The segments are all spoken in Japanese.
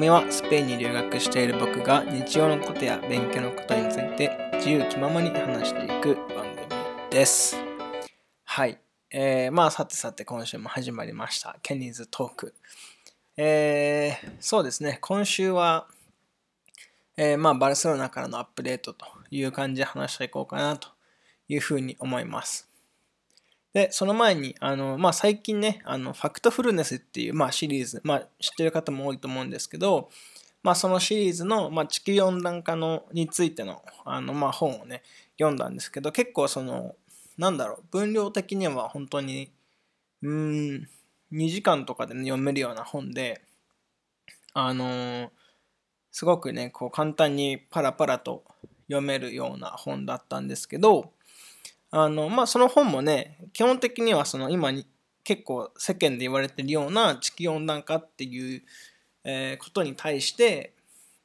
組はスペインに留学している僕が日常のことや勉強のことについて自由気ままに話していく番組です。はい。えー、まあさてさて今週も始まりました。ケニーズトーク。えー、そうですね。今週は、えー、まあバルセロナからのアップデートという感じで話していこうかなというふうに思います。で、その前に、あの、まあ、最近ね、あの、ファクトフルネスっていう、まあ、シリーズ、まあ、知ってる方も多いと思うんですけど、まあ、そのシリーズの、まあ、地球温暖化のについての、あの、まあ、本をね、読んだんですけど、結構その、なんだろう、分量的には本当に、うーん、2時間とかで、ね、読めるような本で、あのーすごくね、こう、簡単にパラパラと読めるような本だったんですけど、あの、まあ、その本もね、基本的にはその今に結構世間で言われてるような地球温暖化っていう、えーことに対して、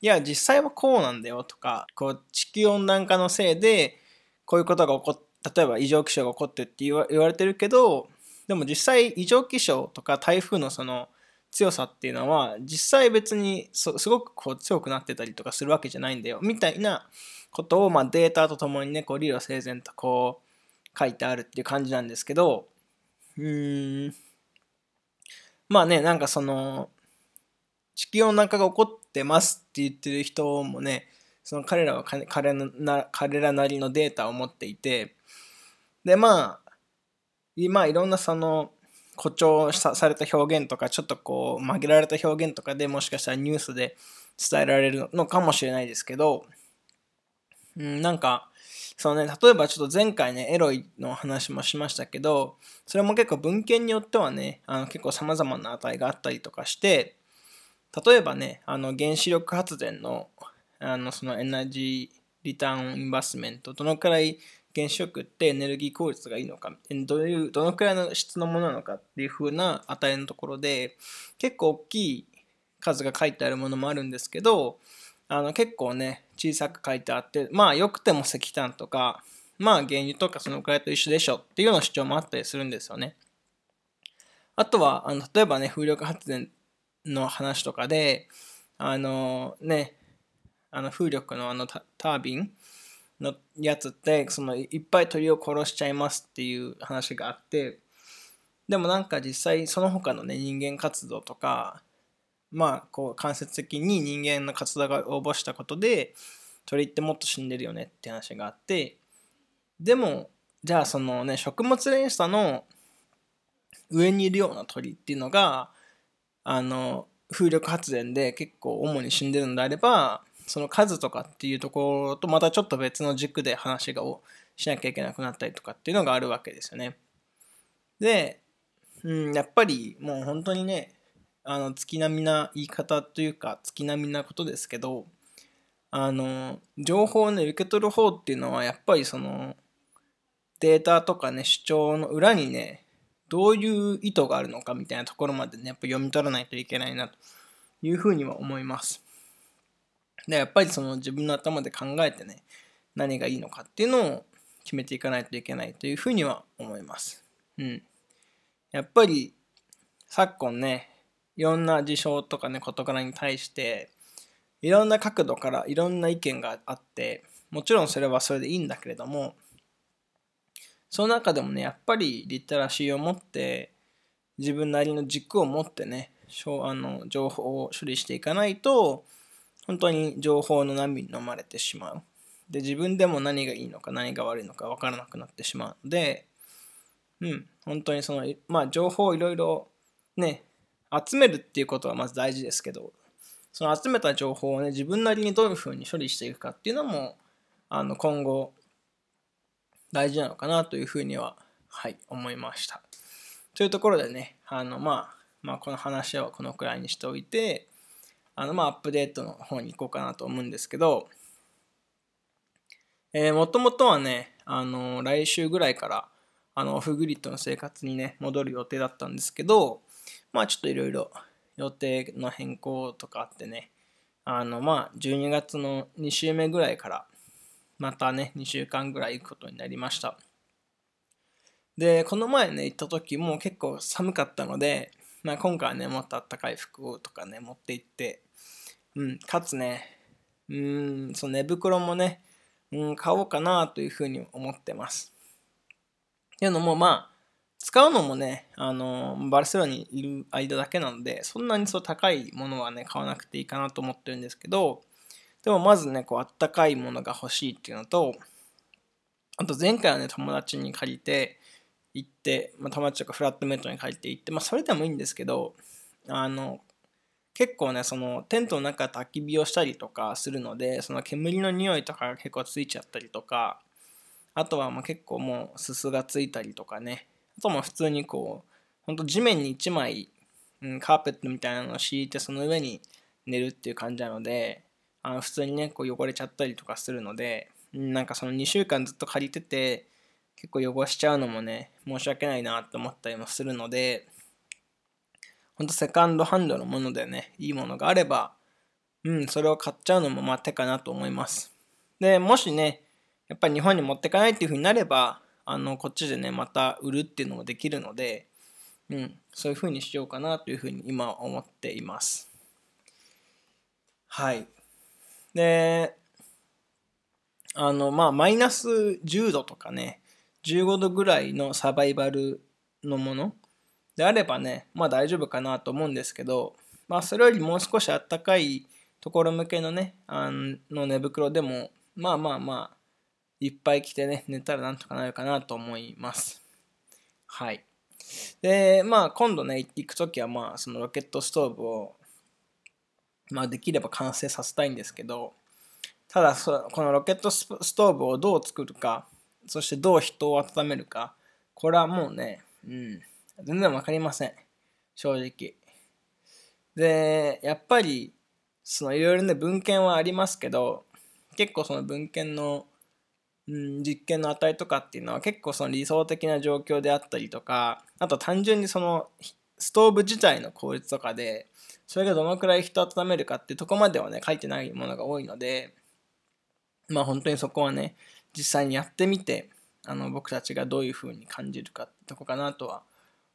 いや、実際はこうなんだよとか、こう、地球温暖化のせいで、こういうことが起こっ例えば異常気象が起こってって言わ言われてるけど、でも実際異常気象とか台風のその強さっていうのは、実際別にそすごくこう強くなってたりとかするわけじゃないんだよ、みたいなことを、まあ、データとともにね、こう理路整然とこう、書いてあるっていう感じなんですけど、うーん、まあね、なんかその、地球温暖化が起こってますって言ってる人もね、その彼らは彼彼のな彼らなりのデータを持っていて、で、まあ、今いろんなその、誇張さされた表現とか、ちょっとこう、曲げられた表現とかでもしかしたらニュースで伝えられるのかもしれないですけど、うん、なんか、そのね、例えばちょっと前回ね、エロいの話もしましたけど、それも結構文献によってはね、あの結構様々な値があったりとかして、例えばね、あの原子力発電の、あのそのエナジーリターンインバスメント、どのくらい原子力ってエネルギー効率がいいのか、どういう、どのくらいの質のものなのかっていう風な値のところで、結構大きい数が書いてあるものもあるんですけど、あの結構ね、小さく書いてあって、まあ良くても石炭とか、まあ原油とかそのくらいと一緒でしょっていうような主張もあったりするんですよね。あとは、あの例えばね、風力発電の話とかで、あのね、あの風力のあのタタービンのやつって、そのいっぱい鳥を殺しちゃいますっていう話があって、でもなんか実際その他のね、人間活動とか、まあ、こう間接的に人間の活動が応募したことで鳥ってもっと死んでるよねって話があってでもじゃあそのね食物連鎖の上にいるような鳥っていうのがあの風力発電で結構主に死んでるのであればその数とかっていうところとまたちょっと別の軸で話がをしなきゃいけなくなったりとかっていうのがあるわけですよね。で、うん、やっぱりもう本当にねあの月並みな言い方というか月並みなことですけどあの情報をね受け取る方っていうのはやっぱりそのデータとかね主張の裏にねどういう意図があるのかみたいなところまでねやっぱ読み取らないといけないなというふうには思います。でやっぱりその自分の頭で考えてね何がいいのかっていうのを決めていかないといけないというふうには思います。うん。やっぱり昨今ねいろんな事象とかね事柄に対していろんな角度からいろんな意見があってもちろんそれはそれでいいんだけれどもその中でもねやっぱりリテラシーを持って自分なりの軸を持ってねあの情報を処理していかないと本当に情報の波に飲まれてしまう。で自分でも何がいいのか何が悪いのか分からなくなってしまうのでうん本当にそのまあ情報をいろいろね集めるっていうことはまず大事ですけどその集めた情報をね自分なりにどういうふうに処理していくかっていうのもあの今後大事なのかなというふうにははい思いました。というところでねあのまあまあこの話はこのくらいにしておいてあのまあアップデートの方に行こうかなと思うんですけどえ、もともとはねあの来週ぐらいからあのオフグリッドの生活にね戻る予定だったんですけどまあちょっといろいろ予定の変更とかあってね、あのまあ12月の2週目ぐらいからまたね、2週間ぐらい行くことになりました。で、この前ね、行った時も結構寒かったので、まあ、今回はね、もっと暖かい服とかね、持って行って、うん、かつね、うん、その寝袋もね、うん、買おうかなというふうに思ってます。っていうのも、まあ、使うのもね、あの、バルセロナにいる間だけなので、そんなにそう高いものはね、買わなくていいかなと思ってるんですけど、でもまずね、こう、あったかいものが欲しいっていうのと、あと前回はね、友達に借りて行って、まあ、友達とかフラットメイトに借りて行って、まあ、それでもいいんですけど、あの、結構ね、そのテントの中焚き火をしたりとかするので、その煙の匂いとかが結構ついちゃったりとか、あとはまあ結構もうすすがついたりとかね、あとも普通にこう、ほんと地面に1枚、うん、カーペットみたいなのを敷いてその上に寝るっていう感じなので、あの普通にね、こう汚れちゃったりとかするので、なんかその2週間ずっと借りてて、結構汚しちゃうのもね、申し訳ないなって思ったりもするので、ほんとセカンドハンドのものでね、いいものがあれば、うん、それを買っちゃうのもまあ手かなと思います。で、もしね、やっぱり日本に持ってかないっていう風になれば、あの、こっちでね、また売るっていうのもできるので、うん、そういう風にしようかなという風に今思っています。はい。で、あの、まあ、マイナス10度とかね、15度ぐらいのサバイバルのものであればね、まあ大丈夫かなと思うんですけど、まあそれよりもう少しあったかいところ向けのね、あの寝袋でも、まあまあまあ、いっぱい着てね、寝たらなんとかなるかなと思います。はい。で、まあ今度ね、行くときはまあそのロケットストーブを、まあできれば完成させたいんですけど、ただこのロケットストーブをどう作るか、そしてどう人を温めるか、これはもうね、うん、全然わかりません。正直。で、やっぱり、そのいろいろね、文献はありますけど、結構その文献のうん、実験の値とかっていうのは結構その理想的な状況であったりとかあと単純にそのストーブ自体の効率とかでそれがどのくらい人を温めるかっていうとこまではね書いてないものが多いのでまあ本当にそこはね実際にやってみてあの僕たちがどういうふうに感じるかってとこかなとは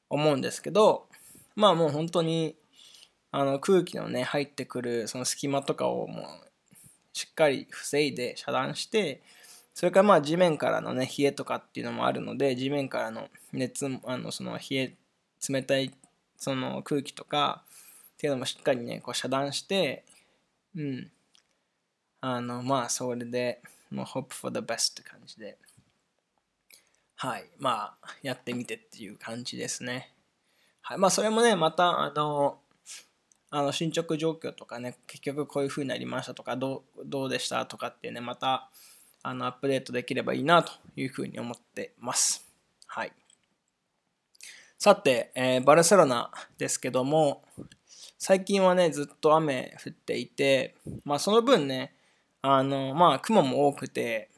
思うんですけどまあもう本当にあの空気のね入ってくるその隙間とかをもうしっかり防いで遮断してそれからまあ地面からのね、冷えとかっていうのもあるので、地面からの熱、あの、その冷え、冷たいその空気とかっていうのもしっかりね、こう遮断して、うん。あの、まあ、それで、もう hope for the best って感じで、はい。まあ、やってみてっていう感じですね。はい。まあ、それもね、また、あの、あの進捗状況とかね、結局こういう風になりましたとか、どうどうでしたとかっていうね、また、あのアップデートできればいいなというふうに思ってます。はい。さて、えー、バルセロナですけども、最近はね、ずっと雨降っていて、まあその分ね、あの、まあ雲も多くて、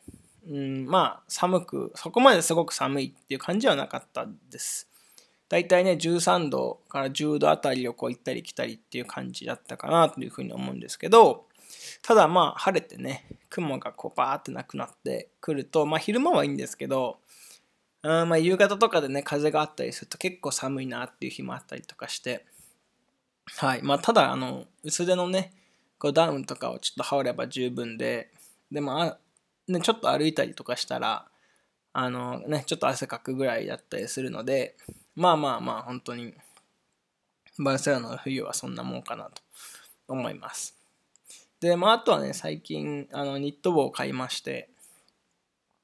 うん、まあ寒く、そこまですごく寒いっていう感じはなかったです。だいたいね、13度から10度あたりをこう行ったり来たりっていう感じだったかなというふうに思うんですけど、ただまあ晴れてね、雲がこうバーってなくなってくると、まあ昼間はいいんですけど、あまあ夕方とかでね、風があったりすると結構寒いなっていう日もあったりとかして、はい。まあただ、あの、薄手のね、こうダウンとかをちょっと羽織れば十分で、でも、あね、ちょっと歩いたりとかしたら、あのね、ちょっと汗かくぐらいだったりするので、まあまあまあ、本当に、バルセロナの冬はそんなもんかなと思います。で、まあ、あとはね、最近、あの、ニット帽を買いまして、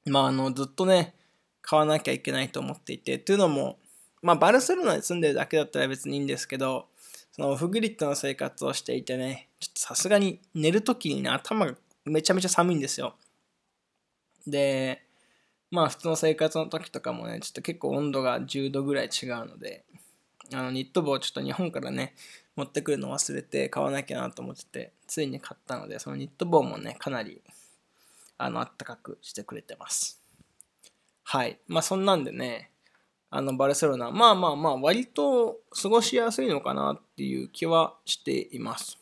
まあ、あの、ずっとね、買わなきゃいけないと思っていて、というのも、まあ、バルセロナに住んでるだけだったら別にいいんですけど、そのオフグリッドの生活をしていてね、ちょっとさすがに寝るときにね、頭がめちゃめちゃ寒いんですよ。で、まあ普通の生活の時とかもね、ちょっと結構温度が10度ぐらい違うので、あのニット帽をちょっと日本からね、持ってくるの忘れて買わなきゃなと思ってて、ついに買ったので、そのニット帽もね、かなり、あの、あったかくしてくれてます。はい。まあ、そんなんでね、あの、バルセロナ、まあまあまあ、割と過ごしやすいのかなっていう気はしています。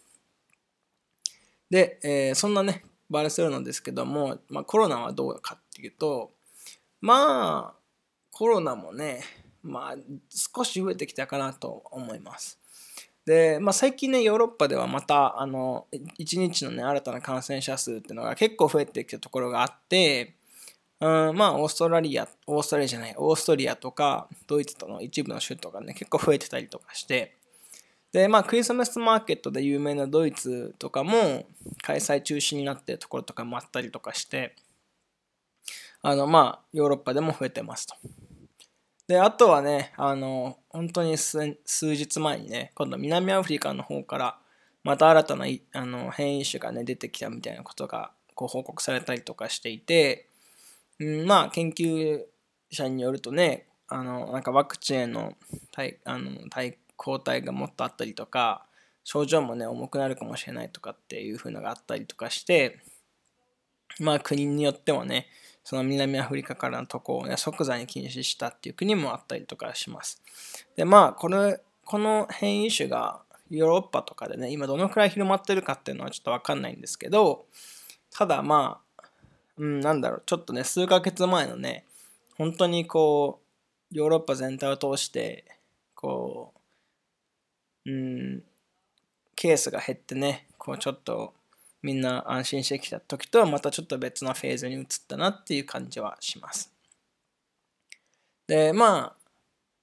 で、えー、そんなね、バルセロナですけども、まあ、コロナはどうかっていうと、まあ、コロナもね、まあ、少し増えてきたかなと思います。で、まあ、最近ね、ヨーロッパではまた、あの、1日のね、新たな感染者数っていうのが結構増えてきたところがあって、うん、まあ、オーストラリア、オーストラリアじゃない、オーストリアとか、ドイツとの一部の州とかね、結構増えてたりとかして、で、まあ、クリスマスマーケットで有名なドイツとかも開催中止になってるところとかもあったりとかして、あの、まあ、ヨーロッパでも増えてますと。で、あとはね、あの、本当に数日前にね、今度南アフリカの方から、また新たなあの変異種がね、出てきたみたいなことがこう報告されたりとかしていて、うん、まあ、研究者によるとね、あの、なんかワクチンへの対あの対抗体がもっとあったりとか、症状もね、重くなるかもしれないとかっていう風のがあったりとかして、まあ国によってはね、その南アフリカからの渡航をね、即座に禁止したっていう国もあったりとかします。で、まあ、この、この変異種がヨーロッパとかでね、今どのくらい広まってるかっていうのはちょっとわかんないんですけど、ただまあ、うん、なんだろう、ちょっとね、数ヶ月前のね、本当にこう、ヨーロッパ全体を通して、こう、うん、ケースが減ってね、こうちょっとみんな安心してきた時とはまたちょっと別のフェーズに移ったなっていう感じはします。で、まあ、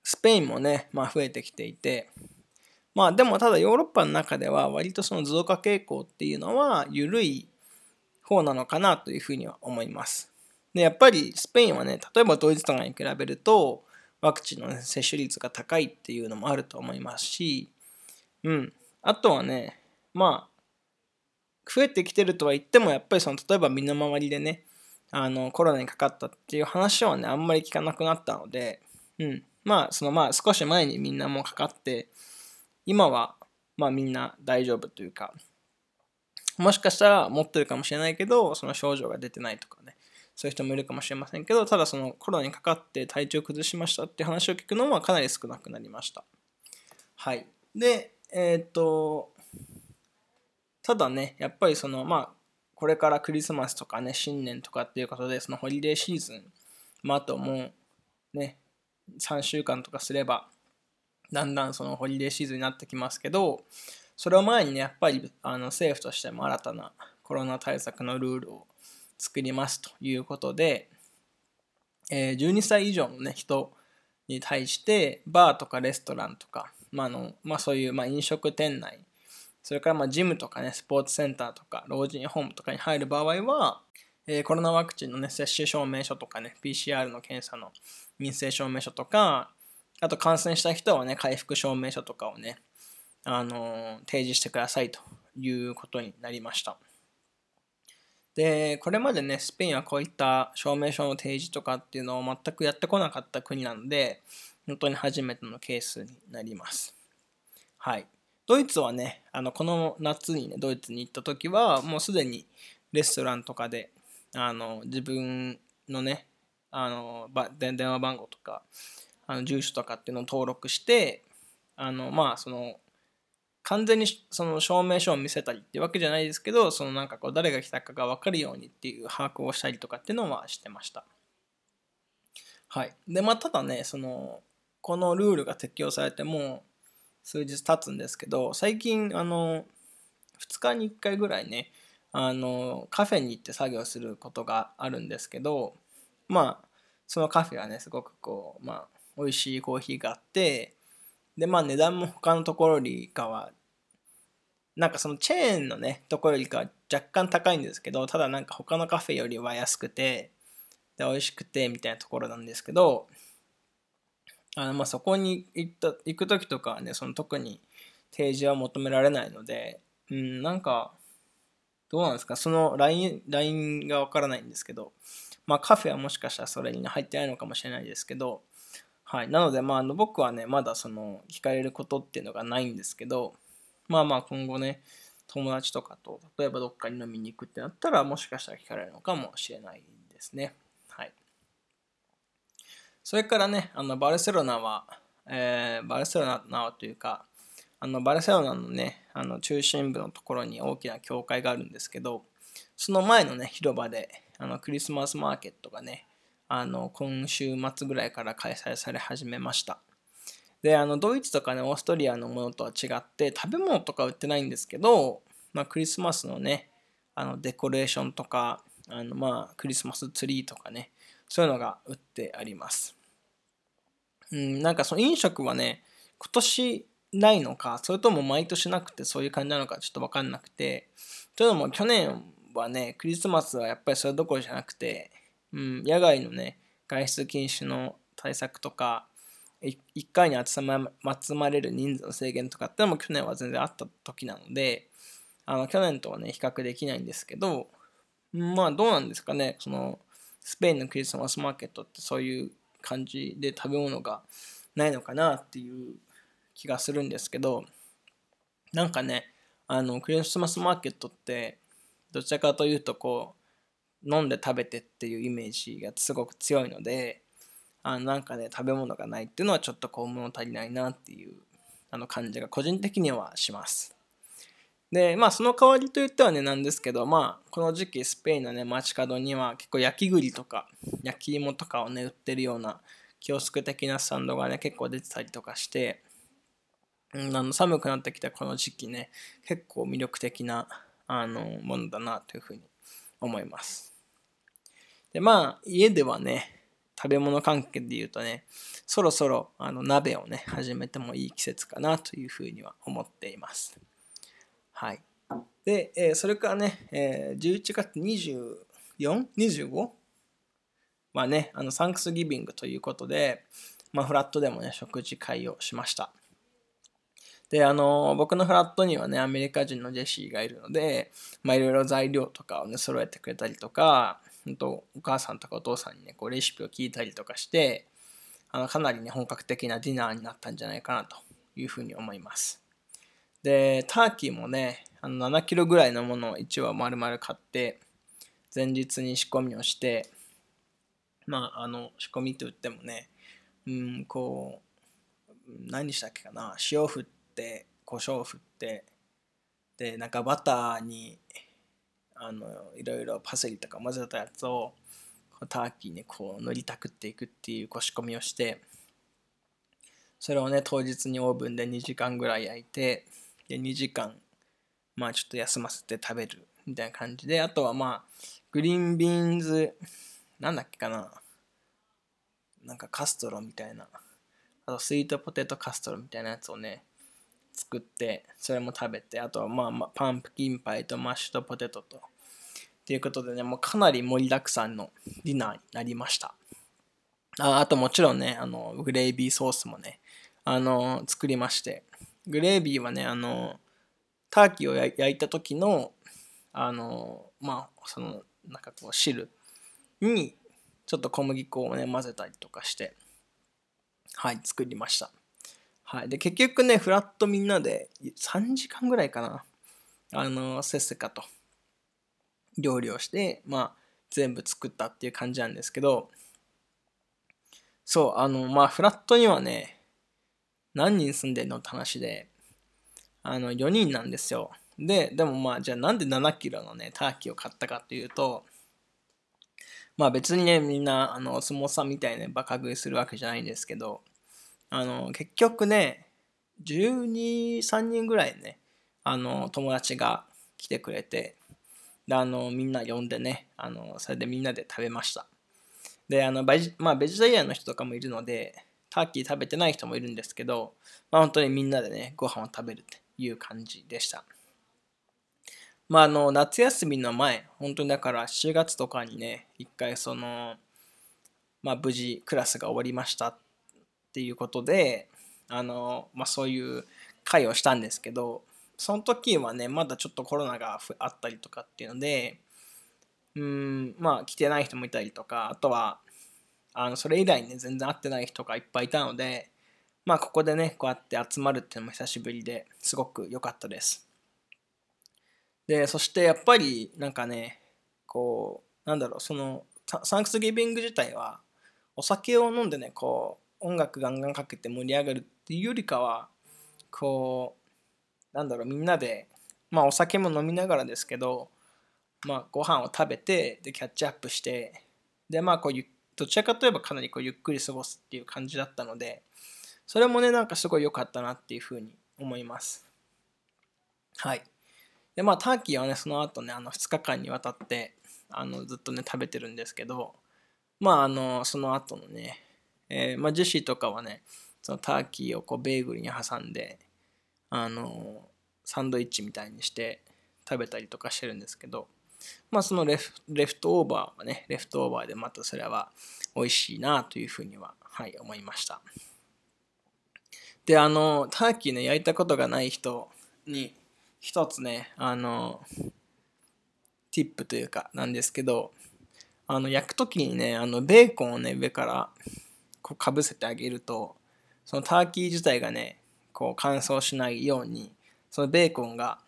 スペインもね、まあ増えてきていて、まあでもただヨーロッパの中では割とその増加傾向っていうのは緩い方なのかなというふうには思います。で、やっぱりスペインはね、例えばドイツとかに比べるとワクチンの、接種率が高いっていうのもあると思いますし、うん。あとはね、まあ、増えてきてるとは言っても、やっぱりその、例えば身の回りでね、あの、コロナにかかったっていう話はね、あんまり聞かなくなったので、うん。まあ、そのまあ、少し前にみんなもかかって、今は、まあみんな大丈夫というか、もしかしたら持ってるかもしれないけど、その症状が出てないとかね、そういう人もいるかもしれませんけど、ただそのコロナにかかって体調崩しましたっていう話を聞くのはかなり少なくなりました。はい。で、えー、っと、ただね、やっぱりその、まあ、これからクリスマスとかね、新年とかっていうことで、そのホリデーシーズン、まあ、あともう、ね、3週間とかすれば、だんだんそのホリデーシーズンになってきますけど、それを前にね、やっぱりあの政府としても新たなコロナ対策のルールを作りますということで、えー、12歳以上の、ね、人に対して、バーとかレストランとか、まあのまあ、そういう、まあ、飲食店内それからまあジムとかね、スポーツセンターとか、老人ホームとかに入る場合は、えー、コロナワクチンのね、接種証明書とかね、PCR の検査の陰性証明書とか、あと感染した人はね、回復証明書とかをね、あのー、提示してくださいということになりました。で、これまでね、スペインはこういった証明書の提示とかっていうのを全くやってこなかった国なので、本当に初めてのケースになります。はい。ドイツはね、あのこの夏にね、ドイツに行った時は、もうすでにレストランとかで、あの自分のね、あの電話番号とか、あの住所とかっていうのを登録して、あのまあその完全にその証明書を見せたりってわけじゃないですけど、そのなんかこう誰が来たかが分かるようにっていう把握をしたりとかっていうのはしてました。はい。で、まあただね、その、このルールが適用されても、数日経つんですけど、最近、あの、2日に1回ぐらいね、あの、カフェに行って作業することがあるんですけど、まあ、そのカフェはね、すごくこう、まあ、美味しいコーヒーがあって、で、まあ値段も他のところよりかは、なんかそのチェーンのね、ところよりかは若干高いんですけど、ただなんか他のカフェよりは安くて、で、美味しくて、みたいなところなんですけど、あのまあそこに行った行く時とかはねその特に提示は求められないのでうんなんかどうなんですかその LINE, LINE がわからないんですけどまあカフェはもしかしたらそれに入ってないのかもしれないですけどはいなのでまあ僕はねまだその聞かれることっていうのがないんですけどまあまあ今後ね友達とかと例えばどっかに飲みに行くってなったらもしかしたら聞かれるのかもしれないですね。それからね、あのバルセロナは、えー、バルセロナというか、あのバルセロナのね、あの中心部のところに大きな教会があるんですけど、その前のね、広場であのクリスマスマーケットがね、あの今週末ぐらいから開催され始めました。で、あの、ドイツとかね、オーストリアのものとは違って、食べ物とか売ってないんですけど、まあ、クリスマスのね、あの、デコレーションとか、あの、まあ、クリスマスツリーとかね、そういうのが売ってあります。うん、なんかその飲食はね、今年ないのか、それとも毎年なくてそういう感じなのかちょっとわかんなくて、というのも去年はね、クリスマスはやっぱりそれどころじゃなくて、うん、野外のね、外出禁止の対策とか、1回に集ま集まれる人数の制限とかってのも去年は全然あった時なので、あの去年とはね、比較できないんですけど、まあどうなんですかね、そのスペインのクリスマスマーケットってそういう感じで食べ物がないのかなっていう気がするんですけど、なんかね、あのクリスマスマーケットってどちらかというとこう飲んで食べてっていうイメージがすごく強いのであのなんかね食べ物がないっていうのはちょっとこう物足りないなっていうあの感じが個人的にはします。でまあその代わりといってはねなんですけどまあこの時期スペインのね街角には結構焼き栗とか焼き芋とかをね売ってるようなキオスク的なスタンドがね結構出てたりとかしてうんあの寒くなってきたこの時期ね結構魅力的なあのものだなというふうに思います。でまあ家ではね食べ物関係で言うとねそろそろあの鍋をね始めてもいい季節かなというふうには思っています。はい。で、えー、それからね、えー、11月 24?25? はね、あのサンクスギビングということで、まあ、フラットでもね、食事会をしました。で、あの、僕のフラットにはね、アメリカ人のジェシーがいるので、まあ、いろいろ材料とかをね、揃えてくれたりとか、ほんとお母さんとかお父さんにね、こうレシピを聞いたりとかして、あの、かなりね、本格的なディナーになったんじゃないかなというふうに思います。で、ターキーもね、あの7キロぐらいのものを1羽丸々買って、前日に仕込みをして、まあ、あの、仕込みといってもね、うん、こう、何したっけかな、塩振って、胡椒振ってでなんかバターにあのいろいろパセリとか混ぜたやつをターキーにこう塗りたくっていくっていうこし込みをしてそれをね当日にオーブンで2時間ぐらい焼いてで2時間まあちょっと休ませて食べるみたいな感じであとはまあ green beans なんだっけかな。なんかカストロみたいな。あと sweet potato casserole みたいなやつをね作ってそれも食べてあとはまあ、まあ、パンプキンパイとマッシュドポテトと。ということでねもうかなり盛りだくさんのディナーになりました。ああともちろんねあのグレービーソースもねあの作りまして。グレービーはねあのターキーを焼いた時のあのまあそのなんかこう汁にちょっと小麦粉をね混ぜたりとかしてはい作りましたはい。で、結局ね、フラットみんなで3時間ぐらいかな。あの、せっせかと料理をして、まあ、全部作ったっていう感じなんですけど、そう、あの、まあ、フラットにはね、何人住んでんのって話で、あの、4人なんですよ。で、でもまあ、じゃあなんで7キロのね、ターキーを買ったかっていうと、まあ別にね、みんな、あの、お相撲さんみたいにバカ食いするわけじゃないんですけど、あの、結局ね、12、3人ぐらいね、あの、友達が来てくれて、で、あの、みんな呼んでね、あの、それでみんなで食べました。で、あの、ベジ、まあ、ベジタリアンの人とかもいるので、ターキー食べてない人もいるんですけど、まあ、本当にみんなでね、ご飯を食べるっていう感じでした。まあ、あの、夏休みの前、本当にだから7月とかにね、一回その、まあ、無事クラスが終わりましたっていうことであの、まあ、そういう会をしたんですけどその時はねまだちょっとコロナがあったりとかっていうのでうんまあ来てない人もいたりとかあとはあのそれ以来ね全然会ってない人がいっぱいいたのでまあここでねこうやって集まるっていうのも久しぶりですごく良かったです。でそしてやっぱりなんかねこうなんだろうそのサンクスギビング自体はお酒を飲んでねこう音楽ガンガンかけて盛り上がるっていうよりかはこうなんだろうみんなでまあお酒も飲みながらですけどまあご飯を食べてでキャッチアップしてでまあこうゆっどちらかといえばかなりこうゆっくり過ごすっていう感じだったのでそれもね、なんかすごい良かったなっていうふうに思います。はい。で、まあ、ターキーはね、その後ね、あの、2日間にわたって、あの、ずっとね、食べてるんですけど、まあ、あの、その後のね、えー、まあ、ジェシーとかはね、そのターキーをこうベーグルに挟んで、あの、サンドイッチみたいにして食べたりとかしてるんですけど、まあそのレフレフトオーバーはね、レフトオーバーでまたそれは美味しいなというふうには、はい、思いました。で、あの、ターキーね、焼いたことがない人に、一つね、あの、ティップというかなんですけど、あの、焼くときにね、あの、ベーコンをね、上からこうかぶせてあげると、そのターキー自体がね、こう乾燥しないように、そのベーコンが、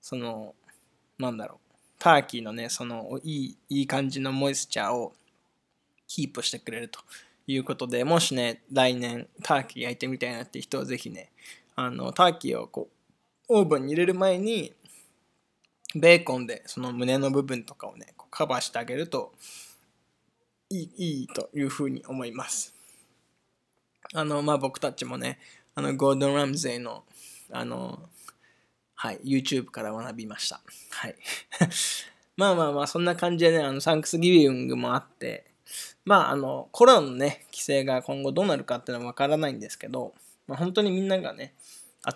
その、なんだろう、ターキーのね、そのいい、いい感じのモイスチャーをキープしてくれるということで、もしね、来年ターキー焼いてみたいなって人はぜひね、あの、ターキーをこう、オーブンに入れる前に、ベーコンでその胸の部分とかをね、カバーしてあげるといい、いいというふうに思います。あの、まあ、僕たちもね、あの、ゴードン・ラムゼイの、あの、はい、YouTube から学びました。はい。まあまあまあ、そんな感じでね、あの、サンクスギビングもあって、まあ、あの、コロナのね、規制が今後どうなるかっていうのはわからないんですけど、まあ、本当にみんながね、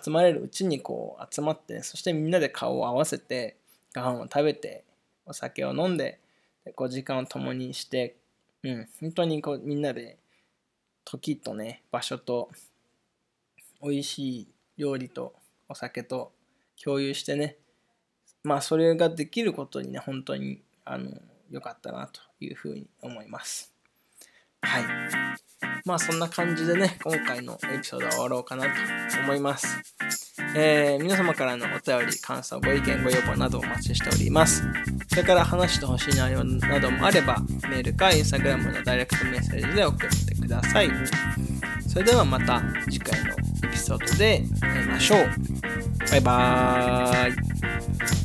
集まれるうちにこう集まって、ね、そしてみんなで顔を合わせて、ご飯を食べて、お酒を飲んで、こう時間を共にして、うん、本当にこうみんなで時とね、場所と、美味しい料理とお酒と共有してね、まあそれができることにね、本当にあの良かったなというふうに思います。はい。まあそんな感じでね、今回のエピソードは終わろうかなと思います。えー、皆様からのお便り、感想、ご意見、ご要望などお待ちしております。それから話してほしい内容などもあれば、メールか Instagram のダイレクトメッセージで送ってください。それではまた次回のエピソードで会いましょう。バイバーイ。